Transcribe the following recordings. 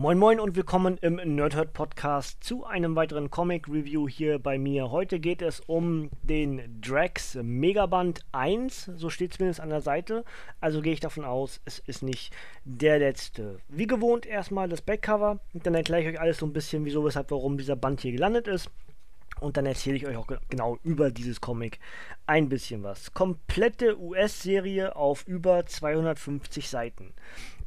Moin Moin und willkommen im Nerdhurt Podcast zu einem weiteren Comic Review hier bei mir. Heute geht es um den Drax Megaband 1, so steht zumindest an der Seite. Also gehe ich davon aus, es ist nicht der letzte. Wie gewohnt erstmal das Backcover dann erkläre ich euch alles so ein bisschen, wieso, weshalb, warum dieser Band hier gelandet ist. Und dann erzähle ich euch auch genau über dieses Comic ein bisschen was. Komplette US-Serie auf über 250 Seiten.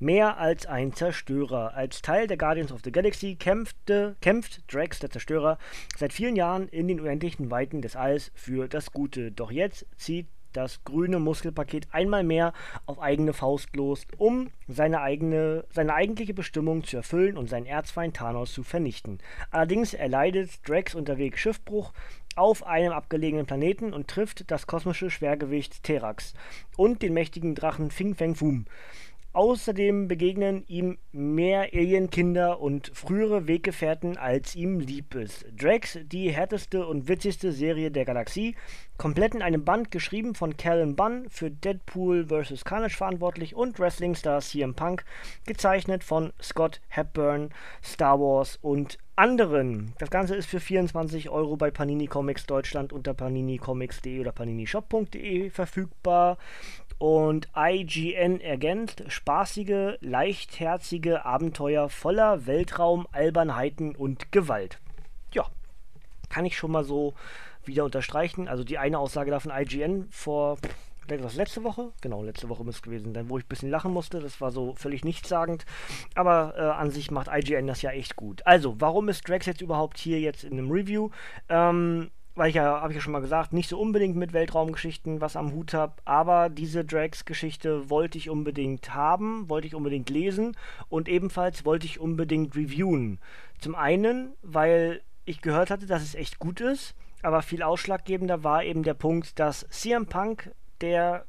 Mehr als ein Zerstörer. Als Teil der Guardians of the Galaxy kämpfte, kämpft Drax, der Zerstörer, seit vielen Jahren in den unendlichen Weiten des Alls für das Gute. Doch jetzt zieht das grüne Muskelpaket einmal mehr auf eigene Faust los, um seine, eigene, seine eigentliche Bestimmung zu erfüllen und seinen Erzfeind Thanos zu vernichten. Allerdings erleidet Drax unterwegs Schiffbruch auf einem abgelegenen Planeten und trifft das kosmische Schwergewicht Terax und den mächtigen Drachen Fing Feng Fum. Außerdem begegnen ihm mehr Alienkinder und frühere Weggefährten, als ihm lieb ist. Drax, die härteste und witzigste Serie der Galaxie, komplett in einem Band geschrieben von Callan Bunn, für Deadpool vs. Carnage verantwortlich und Wrestling-Star CM Punk, gezeichnet von Scott Hepburn, Star Wars und anderen. Das Ganze ist für 24 Euro bei Panini Comics Deutschland unter paninicomics.de oder paninishop.de verfügbar. Und IGN ergänzt spaßige, leichtherzige Abenteuer voller Weltraum, Albernheiten und Gewalt. Ja, kann ich schon mal so wieder unterstreichen. Also die eine Aussage da von IGN vor das letzte Woche? Genau, letzte Woche muss es gewesen sein, wo ich ein bisschen lachen musste. Das war so völlig nichtssagend. Aber äh, an sich macht IGN das ja echt gut. Also, warum ist Drax jetzt überhaupt hier jetzt in einem Review? Ähm, weil ich ja, habe ich ja schon mal gesagt, nicht so unbedingt mit Weltraumgeschichten was am Hut habe, aber diese Drax-Geschichte wollte ich unbedingt haben, wollte ich unbedingt lesen und ebenfalls wollte ich unbedingt reviewen. Zum einen, weil ich gehört hatte, dass es echt gut ist, aber viel ausschlaggebender war eben der Punkt, dass CM Punk der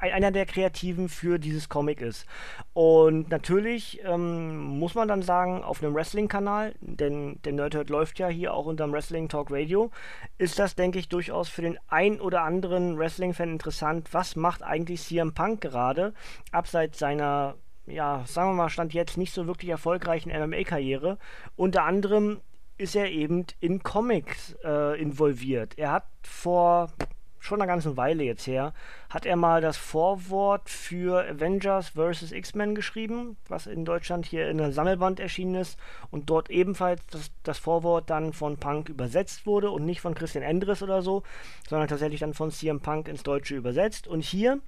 einer der Kreativen für dieses Comic ist. Und natürlich ähm, muss man dann sagen, auf einem Wrestling-Kanal, denn der Nerdhurt läuft ja hier auch unterm Wrestling Talk Radio, ist das, denke ich, durchaus für den ein oder anderen Wrestling-Fan interessant. Was macht eigentlich CM Punk gerade, abseits seiner ja, sagen wir mal, stand jetzt nicht so wirklich erfolgreichen MMA-Karriere. Unter anderem ist er eben in Comics äh, involviert. Er hat vor schon eine ganze Weile jetzt her, hat er mal das Vorwort für Avengers vs. X-Men geschrieben, was in Deutschland hier in einem Sammelband erschienen ist und dort ebenfalls das, das Vorwort dann von Punk übersetzt wurde und nicht von Christian Endres oder so, sondern tatsächlich dann von CM Punk ins Deutsche übersetzt. Und hier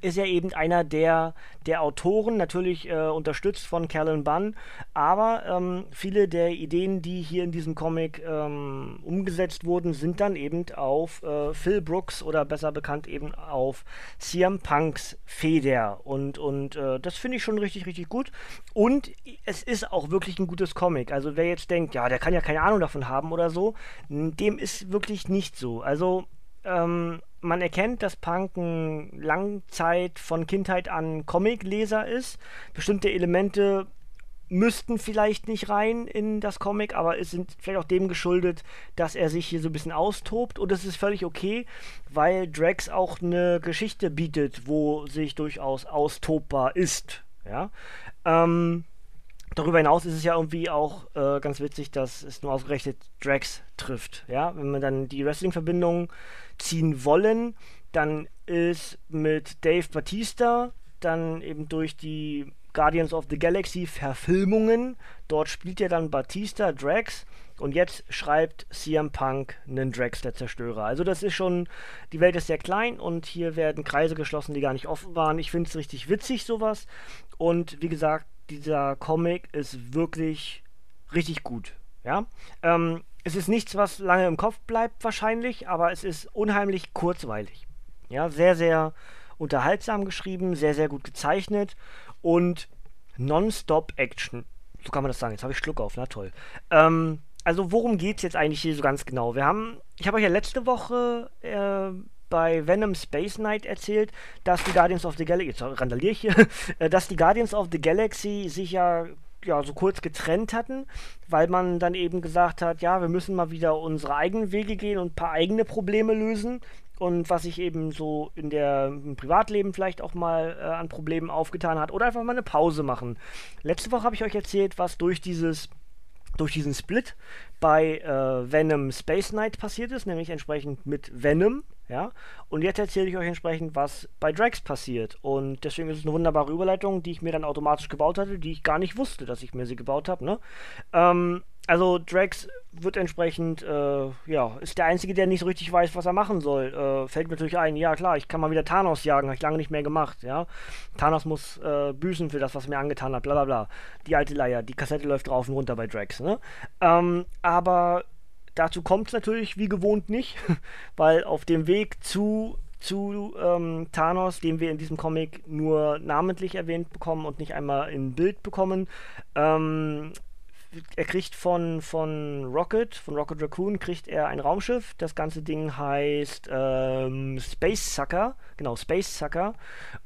ist er eben einer der, der Autoren, natürlich äh, unterstützt von Callan Bunn, aber ähm, viele der Ideen, die hier in diesem Comic ähm, umgesetzt wurden, sind dann eben auf äh, Phil Brooks oder besser bekannt eben auf CM Punks Feder. Und, und äh, das finde ich schon richtig, richtig gut. Und es ist auch wirklich ein gutes Comic, also wer jetzt denkt, ja, der kann ja keine Ahnung davon haben oder so, dem ist wirklich nicht so, also ähm, man erkennt, dass Punk ein Langzeit von Kindheit an Comicleser ist. Bestimmte Elemente müssten vielleicht nicht rein in das Comic, aber es sind vielleicht auch dem geschuldet, dass er sich hier so ein bisschen austobt und das ist völlig okay, weil Drax auch eine Geschichte bietet, wo sich durchaus austobbar ist. Ja. Ähm, darüber hinaus ist es ja irgendwie auch äh, ganz witzig, dass es nur ausgerechnet Drax trifft. Ja, wenn man dann die Wrestling-Verbindung ziehen wollen, dann ist mit Dave Batista dann eben durch die Guardians of the Galaxy Verfilmungen, dort spielt ja dann Batista Drax und jetzt schreibt CM Punk einen Drax der Zerstörer. Also das ist schon, die Welt ist sehr klein und hier werden Kreise geschlossen, die gar nicht offen waren. Ich finde es richtig witzig sowas und wie gesagt, dieser Comic ist wirklich richtig gut. Ja, ähm, es ist nichts, was lange im Kopf bleibt wahrscheinlich, aber es ist unheimlich kurzweilig. Ja, sehr, sehr unterhaltsam geschrieben, sehr, sehr gut gezeichnet und nonstop Action. So kann man das sagen. Jetzt habe ich Schluck auf, na toll. Ähm, also worum geht es jetzt eigentlich hier so ganz genau? Wir haben, ich habe euch ja letzte Woche äh, bei Venom Space Knight erzählt, dass die Guardians of the Galaxy, jetzt randaliere ich hier, äh, dass die Guardians of the Galaxy sich ja ja, so kurz getrennt hatten, weil man dann eben gesagt hat, ja, wir müssen mal wieder unsere eigenen Wege gehen und ein paar eigene Probleme lösen. und was sich eben so in der im Privatleben vielleicht auch mal äh, an Problemen aufgetan hat oder einfach mal eine Pause machen. Letzte Woche habe ich euch erzählt, was durch dieses durch diesen Split bei äh, Venom Space Knight passiert ist, nämlich entsprechend mit Venom, ja. Und jetzt erzähle ich euch entsprechend, was bei Drax passiert. Und deswegen ist es eine wunderbare Überleitung, die ich mir dann automatisch gebaut hatte, die ich gar nicht wusste, dass ich mir sie gebaut habe, ne? Ähm, also Drax wird entsprechend, äh, ja, ist der Einzige, der nicht so richtig weiß, was er machen soll. Äh, fällt mir natürlich ein, ja klar, ich kann mal wieder Thanos jagen, habe ich lange nicht mehr gemacht, ja. Thanos muss äh, büßen für das, was er mir angetan hat, bla bla bla. Die alte Leier, die Kassette läuft drauf und runter bei Drax, ne? Ähm, aber dazu kommt es natürlich wie gewohnt nicht, weil auf dem Weg zu zu ähm, Thanos, den wir in diesem Comic nur namentlich erwähnt bekommen und nicht einmal in Bild bekommen, ähm, er kriegt von, von Rocket, von Rocket Raccoon, kriegt er ein Raumschiff. Das ganze Ding heißt ähm, Space Sucker, genau, Space Sucker.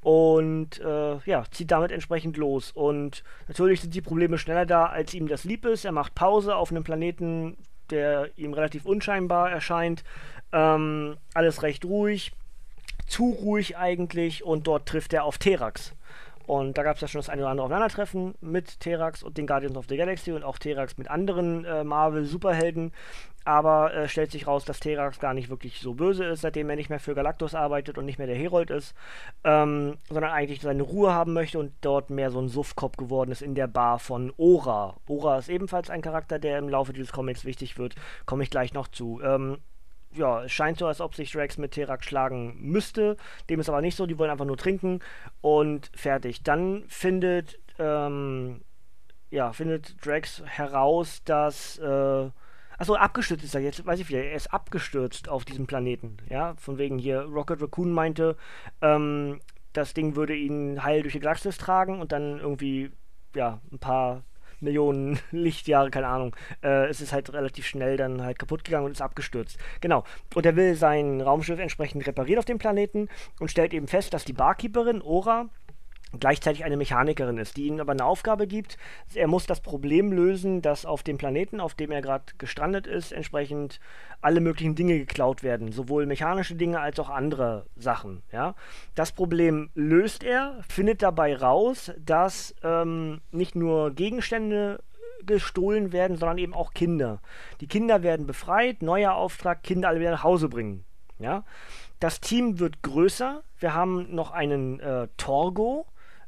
Und äh, ja, zieht damit entsprechend los. Und natürlich sind die Probleme schneller da, als ihm das lieb ist. Er macht Pause auf einem Planeten, der ihm relativ unscheinbar erscheint. Ähm, alles recht ruhig, zu ruhig eigentlich. Und dort trifft er auf Terax. Und da gab es ja schon das eine oder andere Aufeinandertreffen mit Terax und den Guardians of the Galaxy und auch Terax mit anderen äh, Marvel-Superhelden. Aber äh, stellt sich raus, dass Terax gar nicht wirklich so böse ist, seitdem er nicht mehr für Galactus arbeitet und nicht mehr der Herold ist, ähm, sondern eigentlich seine Ruhe haben möchte und dort mehr so ein Suffkopf geworden ist in der Bar von Ora. Ora ist ebenfalls ein Charakter, der im Laufe dieses Comics wichtig wird, komme ich gleich noch zu. Ähm, ja, es scheint so, als ob sich Drax mit Terak schlagen müsste. Dem ist aber nicht so, die wollen einfach nur trinken und fertig. Dann findet, ähm, ja, findet Drax heraus, dass, äh, achso, abgestürzt ist er jetzt, weiß ich wieder, er ist abgestürzt auf diesem Planeten, ja, von wegen hier, Rocket Raccoon meinte, ähm, das Ding würde ihn heil durch die Galaxis tragen und dann irgendwie, ja, ein paar Millionen Lichtjahre, keine Ahnung. Äh, es ist halt relativ schnell dann halt kaputt gegangen und ist abgestürzt. Genau. Und er will sein Raumschiff entsprechend reparieren auf dem Planeten und stellt eben fest, dass die Barkeeperin Ora gleichzeitig eine Mechanikerin ist, die ihm aber eine Aufgabe gibt. Er muss das Problem lösen, dass auf dem Planeten, auf dem er gerade gestrandet ist, entsprechend alle möglichen Dinge geklaut werden, sowohl mechanische Dinge als auch andere Sachen. Ja? Das Problem löst er, findet dabei raus, dass ähm, nicht nur Gegenstände gestohlen werden, sondern eben auch Kinder. Die Kinder werden befreit, neuer Auftrag, Kinder alle wieder nach Hause bringen. Ja? Das Team wird größer. Wir haben noch einen äh, Torgo,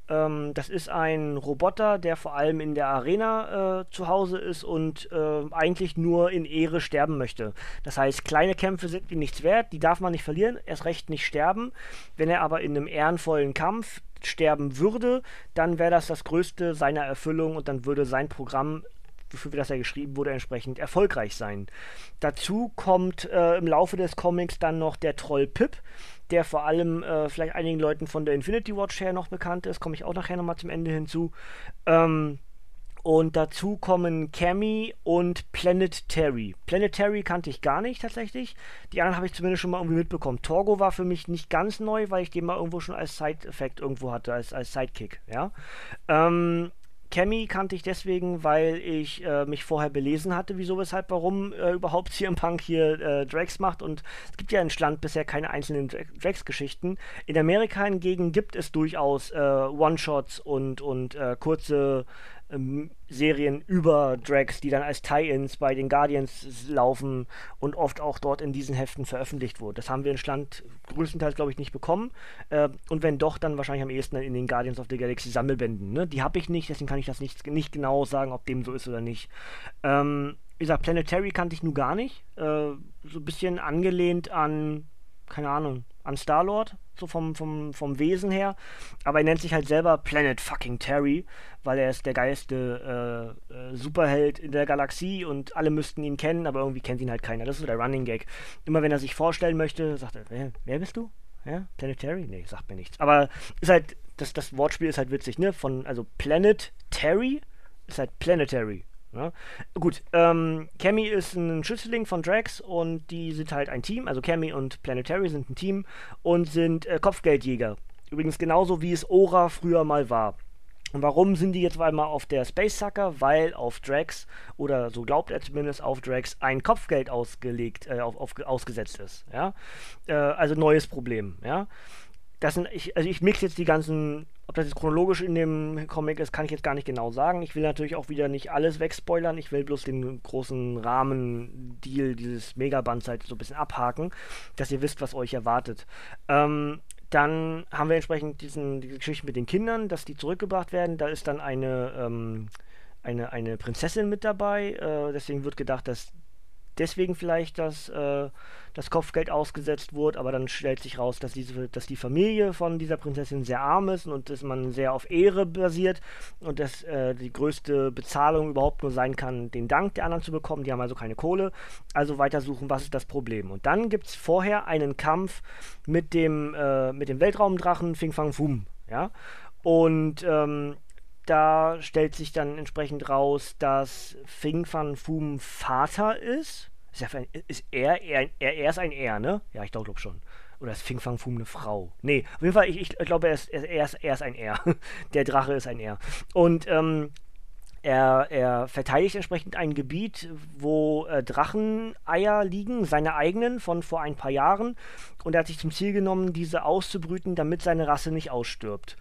ähm, das ist ein Roboter, der vor allem in der Arena äh, zu Hause ist und äh, eigentlich nur in Ehre sterben möchte. Das heißt, kleine Kämpfe sind ihm nichts wert, die darf man nicht verlieren, erst recht nicht sterben. Wenn er aber in einem ehrenvollen Kampf sterben würde, dann wäre das das Größte seiner Erfüllung und dann würde sein Programm für das er geschrieben wurde, entsprechend erfolgreich sein. Dazu kommt äh, im Laufe des Comics dann noch der Troll Pip, der vor allem äh, vielleicht einigen Leuten von der Infinity Watch her noch bekannt ist, komme ich auch nachher nochmal zum Ende hinzu. Ähm, und dazu kommen Cammy und Planet Terry. Planet Terry kannte ich gar nicht tatsächlich. Die anderen habe ich zumindest schon mal irgendwie mitbekommen. Torgo war für mich nicht ganz neu, weil ich den mal irgendwo schon als Side-Effekt irgendwo hatte, als, als Sidekick. Ja. Ähm, Cammy kannte ich deswegen, weil ich äh, mich vorher belesen hatte, wieso, weshalb, warum äh, überhaupt CM Punk hier äh, Drags macht. Und es gibt ja in Schland bisher keine einzelnen Drags-Geschichten. In Amerika hingegen gibt es durchaus äh, One-Shots und, und äh, kurze ähm, Serien über Drags, die dann als Tie-Ins bei den Guardians laufen und oft auch dort in diesen Heften veröffentlicht wurden. Das haben wir in Schland größtenteils, glaube ich, nicht bekommen. Äh, und wenn doch, dann wahrscheinlich am ehesten in den Guardians of the Galaxy Sammelbänden. Ne? Die habe ich nicht, deswegen kann ich das nicht, nicht genau sagen, ob dem so ist oder nicht. Ähm, wie gesagt, Planetary kannte ich nur gar nicht. Äh, so ein bisschen angelehnt an, keine Ahnung, an Star-Lord, so vom, vom, vom Wesen her. Aber er nennt sich halt selber Planet fucking Terry, weil er ist der geilste äh, äh, Superheld in der Galaxie und alle müssten ihn kennen, aber irgendwie kennt ihn halt keiner. Das ist so der Running Gag. Immer wenn er sich vorstellen möchte, sagt er, wer, wer bist du? Ja, Planetary? Nee, sagt mir nichts. Aber ist halt, das, das Wortspiel ist halt witzig, ne? Von, also Planet Terry ist halt Planetary. Ja? Gut, ähm, Cammy ist ein Schützling von Drax und die sind halt ein Team. Also Cammy und Planetary sind ein Team und sind äh, Kopfgeldjäger. Übrigens genauso wie es Ora früher mal war. Und warum sind die jetzt einmal auf der Space Sucker? Weil auf Drax, oder so glaubt er zumindest auf Drax, ein Kopfgeld ausgelegt, äh, auf, auf, ausgesetzt ist. Ja? Äh, also neues Problem. Ja? Das sind, ich, also ich mix jetzt die ganzen, ob das jetzt chronologisch in dem Comic ist, kann ich jetzt gar nicht genau sagen. Ich will natürlich auch wieder nicht alles wegspoilern. Ich will bloß den großen Rahmen-Deal dieses Megaband-Seite so ein bisschen abhaken, dass ihr wisst, was euch erwartet. Ähm, dann haben wir entsprechend diesen, diese Geschichte mit den Kindern, dass die zurückgebracht werden. Da ist dann eine, ähm, eine, eine Prinzessin mit dabei. Äh, deswegen wird gedacht, dass deswegen vielleicht das, äh, das Kopfgeld ausgesetzt wurde, aber dann stellt sich raus, dass, diese, dass die Familie von dieser Prinzessin sehr arm ist und dass man sehr auf Ehre basiert und dass äh, die größte Bezahlung überhaupt nur sein kann, den Dank der anderen zu bekommen. Die haben also keine Kohle. Also weitersuchen, was ist das Problem. Und dann gibt es vorher einen Kampf mit dem, äh, mit dem Weltraumdrachen Fing Fang Fum. Ja? Und ähm, da stellt sich dann entsprechend raus, dass Fing Fan Fum Vater ist. Ist, ja ist er, er, er, ist ein Er, ne? Ja, ich glaube schon. Oder ist Fing Fang Fum eine Frau? Nee, auf jeden Fall, ich, ich glaube, er ist, er, ist, er ist ein Er. Der Drache ist ein Er. Und ähm, er, er, verteidigt entsprechend ein Gebiet, wo äh, Dracheneier liegen, seine eigenen von vor ein paar Jahren. Und er hat sich zum Ziel genommen, diese auszubrüten, damit seine Rasse nicht ausstirbt.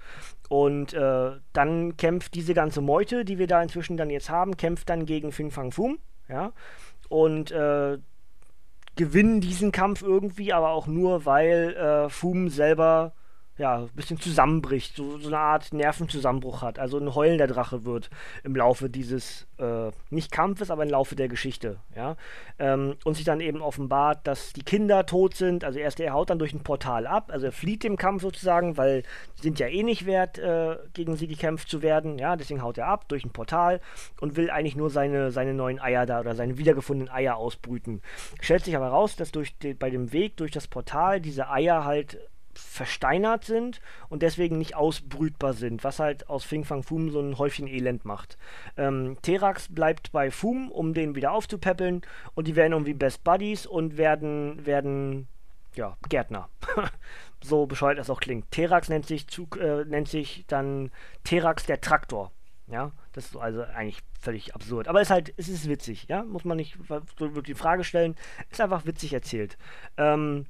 Und äh, dann kämpft diese ganze Meute, die wir da inzwischen dann jetzt haben, kämpft dann gegen Fing Fang Fum. Ja? Und äh, gewinnen diesen Kampf irgendwie, aber auch nur, weil äh, Fum selber ja, ein bisschen zusammenbricht, so, so eine Art Nervenzusammenbruch hat, also ein heulender Drache wird im Laufe dieses, äh, nicht Kampfes, aber im Laufe der Geschichte, ja, ähm, und sich dann eben offenbart, dass die Kinder tot sind, also erst er haut dann durch ein Portal ab, also er flieht dem Kampf sozusagen, weil sie sind ja eh nicht wert, äh, gegen sie gekämpft zu werden, ja, deswegen haut er ab durch ein Portal und will eigentlich nur seine, seine neuen Eier da oder seine wiedergefundenen Eier ausbrüten. Stellt sich aber raus, dass durch die, bei dem Weg durch das Portal diese Eier halt versteinert sind und deswegen nicht ausbrütbar sind, was halt aus Fing Fang Fum so ein Häufchen Elend macht. Ähm, Terax bleibt bei Fum, um den wieder aufzupäppeln und die werden irgendwie Best Buddies und werden, werden ja, Gärtner. so bescheuert das auch klingt. Terax nennt sich, zu, äh, nennt sich dann Terax der Traktor. Ja, das ist also eigentlich völlig absurd. Aber es ist halt, es ist witzig, ja, muss man nicht so die Frage stellen. Ist einfach witzig erzählt. Ähm,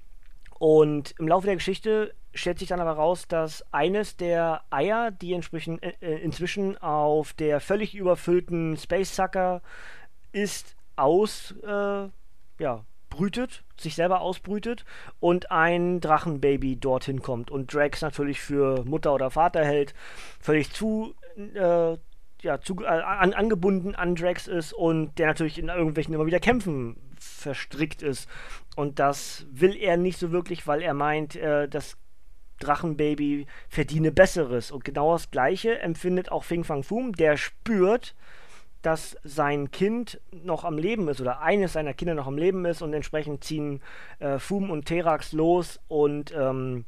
und im Laufe der Geschichte stellt sich dann aber raus, dass eines der Eier, die entsprechend, äh, äh, inzwischen auf der völlig überfüllten Space Sucker ist, aus, äh, ja, brütet, sich selber ausbrütet und ein Drachenbaby dorthin kommt und Drax natürlich für Mutter oder Vater hält, völlig zu, äh, ja, zu, äh, an, angebunden an Drax ist und der natürlich in irgendwelchen immer wieder Kämpfen verstrickt ist. Und das will er nicht so wirklich, weil er meint, äh, das Drachenbaby verdiene Besseres. Und genau das Gleiche empfindet auch Fing Fang Fum, der spürt, dass sein Kind noch am Leben ist oder eines seiner Kinder noch am Leben ist und entsprechend ziehen äh, Fum und Terax los und ähm,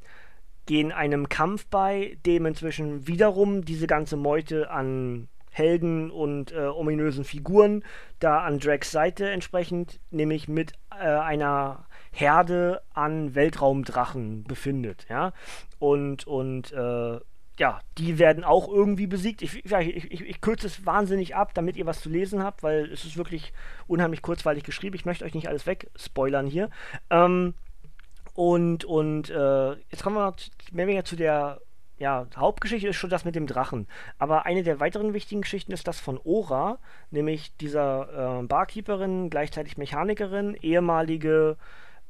gehen einem Kampf bei, dem inzwischen wiederum diese ganze Meute an Helden und äh, ominösen Figuren da an Drax Seite entsprechend, nämlich mit äh, einer Herde an Weltraumdrachen befindet, ja. Und, und äh, ja, die werden auch irgendwie besiegt. Ich, ich, ich, ich, kürze es wahnsinnig ab, damit ihr was zu lesen habt, weil es ist wirklich unheimlich kurzweilig geschrieben. Ich möchte euch nicht alles wegspoilern hier. Ähm, und und äh, jetzt kommen wir mehr oder weniger zu der ja, Hauptgeschichte ist schon das mit dem Drachen. Aber eine der weiteren wichtigen Geschichten ist das von Ora, nämlich dieser äh, Barkeeperin, gleichzeitig Mechanikerin, ehemalige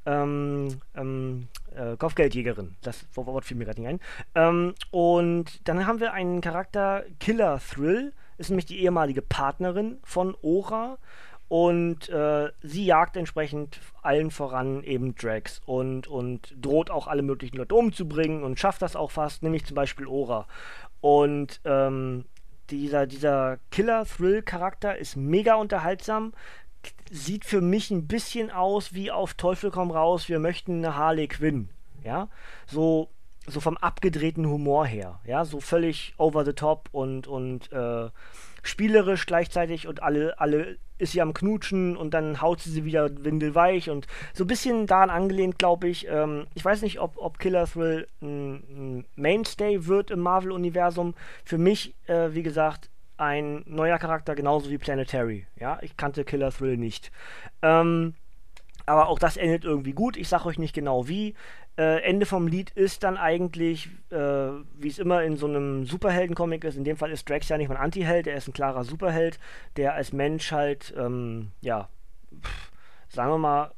ähm, ähm, äh, Kopfgeldjägerin. Das Wort fiel mir gerade nicht ein. Ähm, und dann haben wir einen Charakter, Killer Thrill, ist nämlich die ehemalige Partnerin von Ora und äh, sie jagt entsprechend allen voran eben Drax und, und droht auch alle möglichen Leute umzubringen und schafft das auch fast, nämlich zum Beispiel Ora. Und ähm, dieser, dieser Killer-Thrill-Charakter ist mega unterhaltsam. Sieht für mich ein bisschen aus wie auf Teufel komm raus, wir möchten eine Harley Quinn. Ja, so so vom abgedrehten Humor her, ja, so völlig over the top und, und äh, spielerisch gleichzeitig und alle, alle ist sie am Knutschen und dann haut sie sie wieder windelweich und so ein bisschen daran angelehnt, glaube ich. Ähm, ich weiß nicht, ob, ob Killer Thrill ein, ein Mainstay wird im Marvel-Universum. Für mich, äh, wie gesagt, ein neuer Charakter, genauso wie Planetary. Ja, ich kannte Killer Thrill nicht. Ähm, aber auch das endet irgendwie gut. Ich sage euch nicht genau wie. Äh, Ende vom Lied ist dann eigentlich, äh, wie es immer in so einem Superhelden-Comic ist, in dem Fall ist Drax ja nicht mal ein Anti-Held, er ist ein klarer Superheld, der als Mensch halt, ähm, ja, pff, sagen wir mal,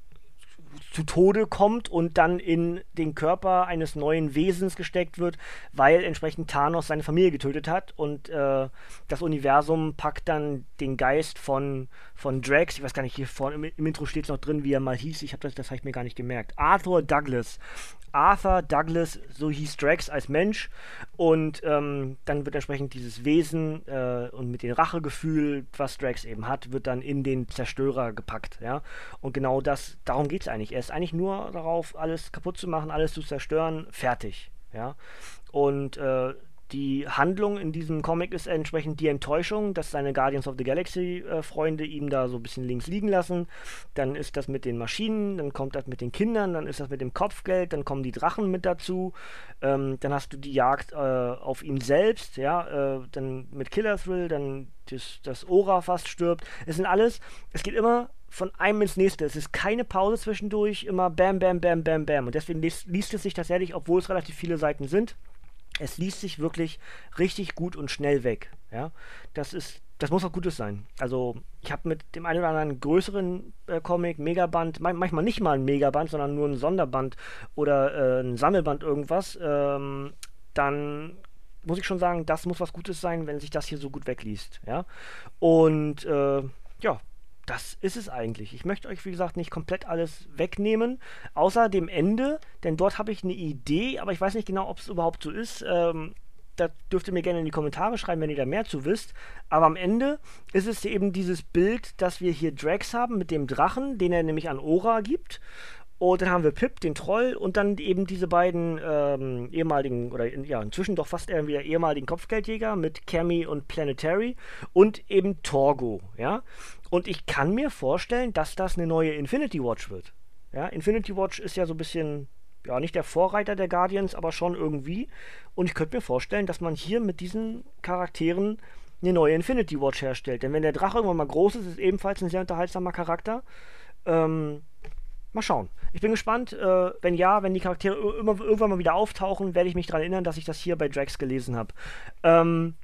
zu Tode kommt und dann in den Körper eines neuen Wesens gesteckt wird, weil entsprechend Thanos seine Familie getötet hat. Und äh, das Universum packt dann den Geist von, von Drax, ich weiß gar nicht, hier vorne im, im Intro steht es noch drin, wie er mal hieß, ich habe das, das habe ich mir gar nicht gemerkt, Arthur Douglas Arthur Douglas, so hieß Drax als Mensch. Und ähm, dann wird entsprechend dieses Wesen äh, und mit dem Rachegefühl, was Drax eben hat, wird dann in den Zerstörer gepackt. Ja? Und genau das, darum geht es eigentlich. Er ist eigentlich nur darauf, alles kaputt zu machen, alles zu zerstören, fertig. Ja? Und äh, die Handlung in diesem Comic ist entsprechend die Enttäuschung, dass seine Guardians of the Galaxy-Freunde äh, ihm da so ein bisschen links liegen lassen. Dann ist das mit den Maschinen, dann kommt das mit den Kindern, dann ist das mit dem Kopfgeld, dann kommen die Drachen mit dazu. Ähm, dann hast du die Jagd äh, auf ihn selbst, ja, äh, dann mit Killer Thrill, dann das, das Ora fast stirbt. Es sind alles, es geht immer von einem ins nächste. Es ist keine Pause zwischendurch, immer bam, bam, bam, bam, bam. Und deswegen liest, liest es sich tatsächlich, obwohl es relativ viele Seiten sind, es liest sich wirklich richtig gut und schnell weg. Ja, das ist, das muss auch Gutes sein. Also ich habe mit dem einen oder anderen größeren äh, Comic, Megaband, man manchmal nicht mal ein Megaband, sondern nur ein Sonderband oder äh, ein Sammelband irgendwas, ähm, dann muss ich schon sagen, das muss was Gutes sein, wenn sich das hier so gut wegliest. Ja, und äh, ja, das ist es eigentlich. Ich möchte euch, wie gesagt, nicht komplett alles wegnehmen, außer dem Ende, denn dort habe ich eine Idee, aber ich weiß nicht genau, ob es überhaupt so ist. Ähm, da dürft ihr mir gerne in die Kommentare schreiben, wenn ihr da mehr zu wisst. Aber am Ende ist es eben dieses Bild, dass wir hier Drax haben mit dem Drachen, den er nämlich an Ora gibt. Und dann haben wir Pip, den Troll, und dann eben diese beiden ähm, ehemaligen, oder ja, inzwischen doch fast eher wieder ehemaligen Kopfgeldjäger mit Cammy und Planetary und eben Torgo, ja. Und ich kann mir vorstellen, dass das eine neue Infinity Watch wird. Ja, Infinity Watch ist ja so ein bisschen, ja, nicht der Vorreiter der Guardians, aber schon irgendwie. Und ich könnte mir vorstellen, dass man hier mit diesen Charakteren eine neue Infinity Watch herstellt. Denn wenn der Drache irgendwann mal groß ist, ist ebenfalls ein sehr unterhaltsamer Charakter. Ähm, Mal schauen. Ich bin gespannt. Äh, wenn ja, wenn die Charaktere immer, irgendwann mal wieder auftauchen, werde ich mich daran erinnern, dass ich das hier bei Drax gelesen habe. Ähm,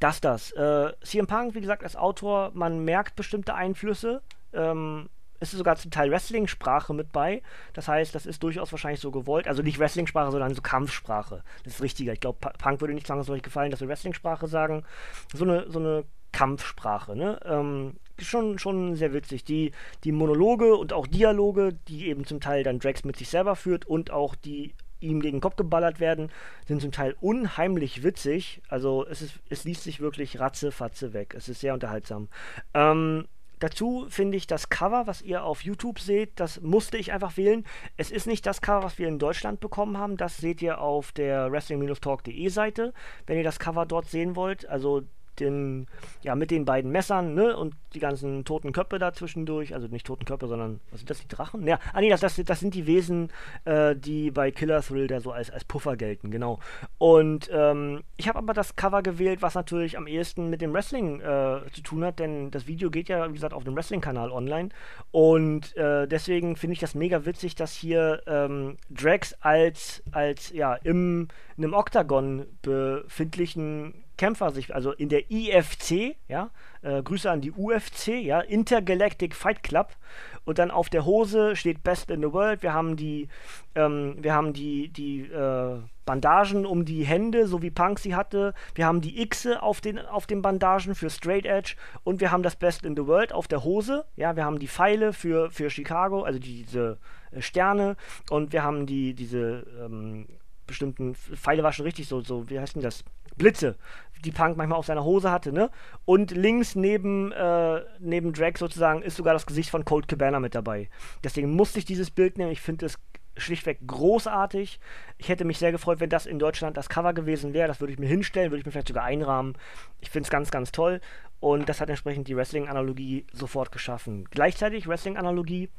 das, das. Äh, CM Punk, wie gesagt, als Autor, man merkt bestimmte Einflüsse. Ähm, es ist sogar zum Teil Wrestling-Sprache mit bei. Das heißt, das ist durchaus wahrscheinlich so gewollt. Also nicht Wrestling-Sprache, sondern so Kampfsprache. Das ist richtiger. Ich glaube, Punk würde nicht euch gefallen, dass wir Wrestling-Sprache sagen. So eine, so eine Kampfsprache, ne? Ähm, schon, schon sehr witzig. Die, die Monologe und auch Dialoge, die eben zum Teil dann Drax mit sich selber führt und auch die ihm gegen den Kopf geballert werden, sind zum Teil unheimlich witzig. Also es, ist, es liest sich wirklich ratze-fatze weg. Es ist sehr unterhaltsam. Ähm, Dazu finde ich das Cover, was ihr auf YouTube seht, das musste ich einfach wählen. Es ist nicht das Cover, was wir in Deutschland bekommen haben. Das seht ihr auf der wrestling-talk.de Seite, wenn ihr das Cover dort sehen wollt. Also den, ja, mit den beiden Messern, ne, und die ganzen toten Köpfe da zwischendurch, also nicht toten Köpfe, sondern, was sind das, die Drachen? Ja, ah nee, das, das, das sind die Wesen, äh, die bei Killer Thrill da so als, als Puffer gelten, genau. Und ähm, ich habe aber das Cover gewählt, was natürlich am ehesten mit dem Wrestling äh, zu tun hat, denn das Video geht ja, wie gesagt, auf dem Wrestling-Kanal online und äh, deswegen finde ich das mega witzig, dass hier ähm, Drax als, als, ja, im, in einem Oktagon befindlichen Kämpfer sich, also in der IFC, ja, äh, Grüße an die UFC, ja, Intergalactic Fight Club. Und dann auf der Hose steht Best in the World. Wir haben die, ähm, wir haben die, die äh, Bandagen um die Hände, so wie Punk sie hatte. Wir haben die Xe auf den, auf den Bandagen für Straight Edge. Und wir haben das Best in the World auf der Hose. Ja, wir haben die Pfeile für, für Chicago, also diese äh, Sterne. Und wir haben die, diese ähm, bestimmten Pfeile war schon richtig so, so, wie heißt denn das? Blitze, die Punk manchmal auf seiner Hose hatte, ne? Und links neben, äh, neben Drag sozusagen ist sogar das Gesicht von Cold Cabana mit dabei. Deswegen musste ich dieses Bild nehmen. Ich finde es schlichtweg großartig. Ich hätte mich sehr gefreut, wenn das in Deutschland das Cover gewesen wäre. Das würde ich mir hinstellen, würde ich mir vielleicht sogar einrahmen. Ich finde es ganz, ganz toll. Und das hat entsprechend die Wrestling-Analogie sofort geschaffen. Gleichzeitig Wrestling-Analogie.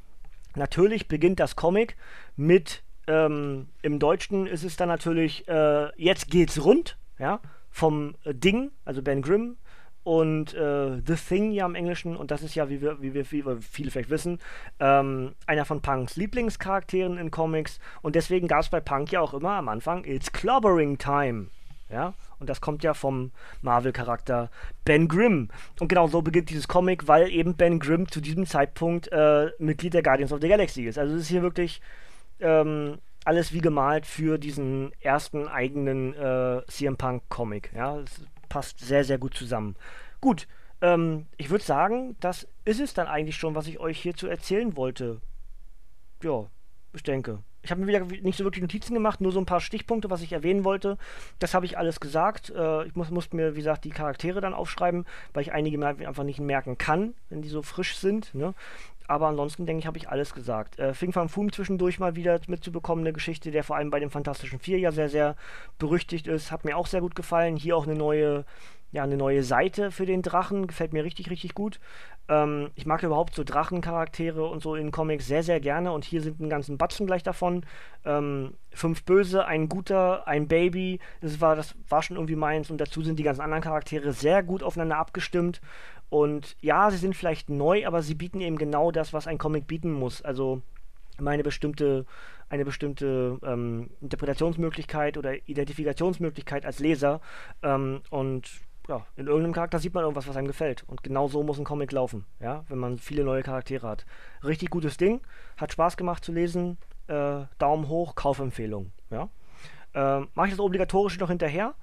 Natürlich beginnt das Comic mit, ähm, im Deutschen ist es dann natürlich, äh, jetzt geht's rund, ja, vom äh, Ding, also Ben Grimm, und äh, The Thing ja im Englischen, und das ist ja, wie wir, wie wir, wie wir viele vielleicht wissen, ähm, einer von Punks Lieblingscharakteren in Comics. Und deswegen gab es bei Punk ja auch immer am Anfang It's Clobbering Time. Ja, und das kommt ja vom Marvel-Charakter Ben Grimm. Und genau so beginnt dieses Comic, weil eben Ben Grimm zu diesem Zeitpunkt äh, Mitglied der Guardians of the Galaxy ist. Also es ist hier wirklich ähm, alles wie gemalt für diesen ersten eigenen äh, CM Punk-Comic. Ja, es passt sehr, sehr gut zusammen. Gut, ähm, ich würde sagen, das ist es dann eigentlich schon, was ich euch hierzu erzählen wollte. Ja, ich denke. Ich habe mir wieder nicht so wirklich Notizen gemacht, nur so ein paar Stichpunkte, was ich erwähnen wollte. Das habe ich alles gesagt. Äh, ich muss, musste mir, wie gesagt, die Charaktere dann aufschreiben, weil ich einige einfach nicht merken kann, wenn die so frisch sind. Ne? Aber ansonsten, denke ich, habe ich alles gesagt. Äh, Fing Fang Foom zwischendurch mal wieder mitzubekommen, eine Geschichte, der vor allem bei den Fantastischen Vier ja sehr, sehr berüchtigt ist. Hat mir auch sehr gut gefallen. Hier auch eine neue ja, eine neue Seite für den Drachen. Gefällt mir richtig, richtig gut. Ähm, ich mag überhaupt so Drachencharaktere und so in Comics sehr, sehr gerne. Und hier sind ein ganzen Batzen gleich davon. Ähm, fünf Böse, ein Guter, ein Baby. Das war, das war schon irgendwie meins. Und dazu sind die ganzen anderen Charaktere sehr gut aufeinander abgestimmt. Und ja, sie sind vielleicht neu, aber sie bieten eben genau das, was ein Comic bieten muss. Also meine bestimmte eine bestimmte ähm, Interpretationsmöglichkeit oder Identifikationsmöglichkeit als Leser. Ähm, und ja, in irgendeinem Charakter sieht man irgendwas, was einem gefällt. Und genau so muss ein Comic laufen, ja, wenn man viele neue Charaktere hat. Richtig gutes Ding, hat Spaß gemacht zu lesen. Äh, Daumen hoch, Kaufempfehlung, ja. Äh, Mache ich das obligatorische noch hinterher.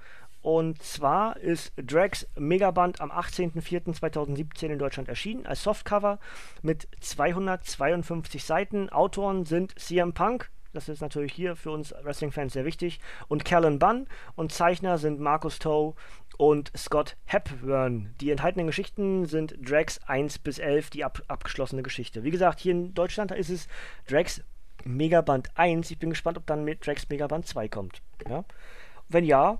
Und zwar ist Drax Megaband am 18.04.2017 in Deutschland erschienen als Softcover mit 252 Seiten. Autoren sind CM Punk, das ist natürlich hier für uns Wrestling-Fans sehr wichtig. Und Callan Bunn. Und Zeichner sind Markus Toe und Scott Hepburn. Die enthaltenen Geschichten sind Drax 1 bis 11, die ab abgeschlossene Geschichte. Wie gesagt, hier in Deutschland ist es Drax Megaband 1. Ich bin gespannt, ob dann mit Drax Megaband 2 kommt. Ja? Wenn ja,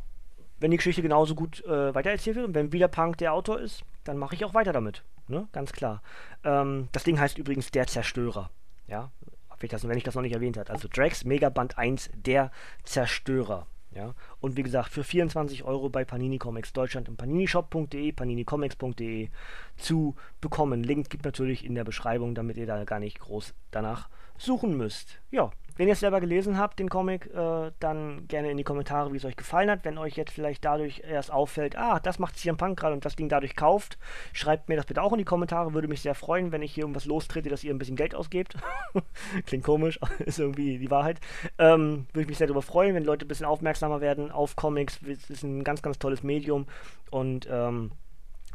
wenn die Geschichte genauso gut äh, weitererzählt wird und wenn wieder Punk der Autor ist, dann mache ich auch weiter damit. Ne? Ganz klar. Ähm, das Ding heißt übrigens Der Zerstörer. Ja, wenn ich das, noch nicht erwähnt habe. Also Drax Megaband 1, der Zerstörer. Ja? Und wie gesagt, für 24 Euro bei Panini Comics Deutschland im paninishop.de, paninicomics.de zu bekommen. Link gibt natürlich in der Beschreibung, damit ihr da gar nicht groß danach suchen müsst. Ja, wenn ihr es selber gelesen habt, den Comic, äh, dann gerne in die Kommentare, wie es euch gefallen hat. Wenn euch jetzt vielleicht dadurch erst auffällt, ah, das macht CM Punk gerade und das Ding dadurch kauft, schreibt mir das bitte auch in die Kommentare. Würde mich sehr freuen, wenn ich hier irgendwas lostrete, dass ihr ein bisschen Geld ausgebt. Klingt komisch, ist irgendwie die Wahrheit. Ähm, würde ich mich sehr darüber freuen, wenn Leute ein bisschen aufmerksamer werden auf Comics. Es ist ein ganz, ganz tolles Medium und ähm,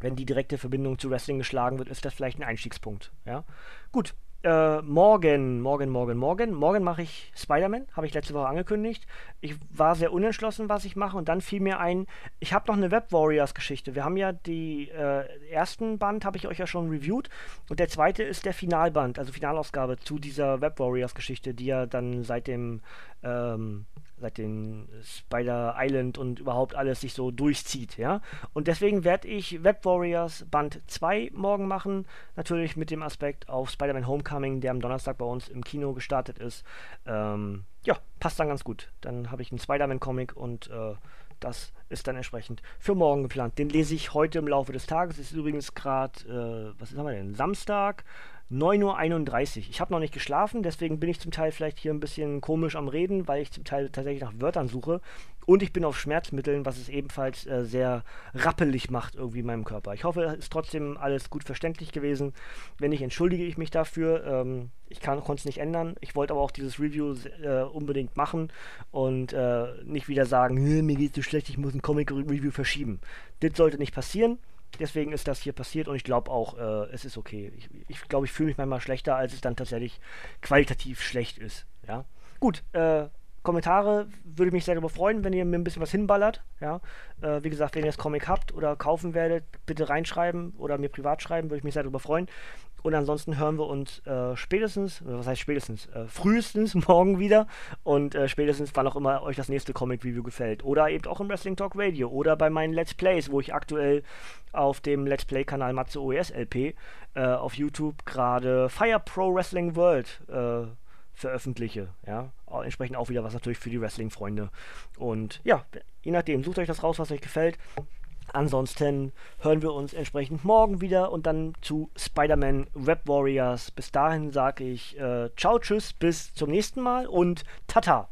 wenn die direkte Verbindung zu Wrestling geschlagen wird, ist das vielleicht ein Einstiegspunkt. Ja, gut. Äh, morgen, morgen, morgen, morgen. Morgen mache ich Spider-Man, habe ich letzte Woche angekündigt. Ich war sehr unentschlossen, was ich mache und dann fiel mir ein, ich habe noch eine Web Warriors Geschichte. Wir haben ja die äh, ersten Band, habe ich euch ja schon reviewed und der zweite ist der Finalband, also Finalausgabe zu dieser Web Warriors Geschichte, die ja dann seit dem ähm, seit den Spider Island und überhaupt alles sich so durchzieht, ja. Und deswegen werde ich Web Warriors Band 2 morgen machen, natürlich mit dem Aspekt auf Spider-Man Homecoming, der am Donnerstag bei uns im Kino gestartet ist. Ähm, ja, passt dann ganz gut. Dann habe ich einen Spider-Man-Comic und äh, das ist dann entsprechend für morgen geplant. Den lese ich heute im Laufe des Tages. Es ist übrigens gerade, äh, was haben wir denn? Samstag. 9.31 Uhr. Ich habe noch nicht geschlafen, deswegen bin ich zum Teil vielleicht hier ein bisschen komisch am Reden, weil ich zum Teil tatsächlich nach Wörtern suche. Und ich bin auf Schmerzmitteln, was es ebenfalls äh, sehr rappelig macht irgendwie in meinem Körper. Ich hoffe, es ist trotzdem alles gut verständlich gewesen. Wenn nicht, entschuldige ich mich dafür. Ähm, ich konnte es nicht ändern. Ich wollte aber auch dieses Review äh, unbedingt machen und äh, nicht wieder sagen, mir geht es so schlecht, ich muss ein Comic-Review verschieben. Das sollte nicht passieren. Deswegen ist das hier passiert und ich glaube auch, äh, es ist okay. Ich glaube, ich, glaub, ich fühle mich manchmal schlechter, als es dann tatsächlich qualitativ schlecht ist. Ja, gut. Äh, Kommentare würde mich sehr darüber freuen, wenn ihr mir ein bisschen was hinballert. Ja, äh, wie gesagt, wenn ihr das Comic habt oder kaufen werdet, bitte reinschreiben oder mir privat schreiben, würde ich mich sehr darüber freuen. Und ansonsten hören wir uns äh, spätestens, was heißt spätestens, äh, frühestens morgen wieder und äh, spätestens, wann auch immer euch das nächste Comic-Review gefällt. Oder eben auch im Wrestling Talk Radio oder bei meinen Let's Plays, wo ich aktuell auf dem Let's Play-Kanal Matze OES LP äh, auf YouTube gerade Fire Pro Wrestling World äh, veröffentliche. Ja, entsprechend auch wieder was natürlich für die Wrestling-Freunde. Und ja, je nachdem, sucht euch das raus, was euch gefällt. Ansonsten hören wir uns entsprechend morgen wieder und dann zu Spider-Man Web Warriors. Bis dahin sage ich äh, ciao, tschüss, bis zum nächsten Mal und tata.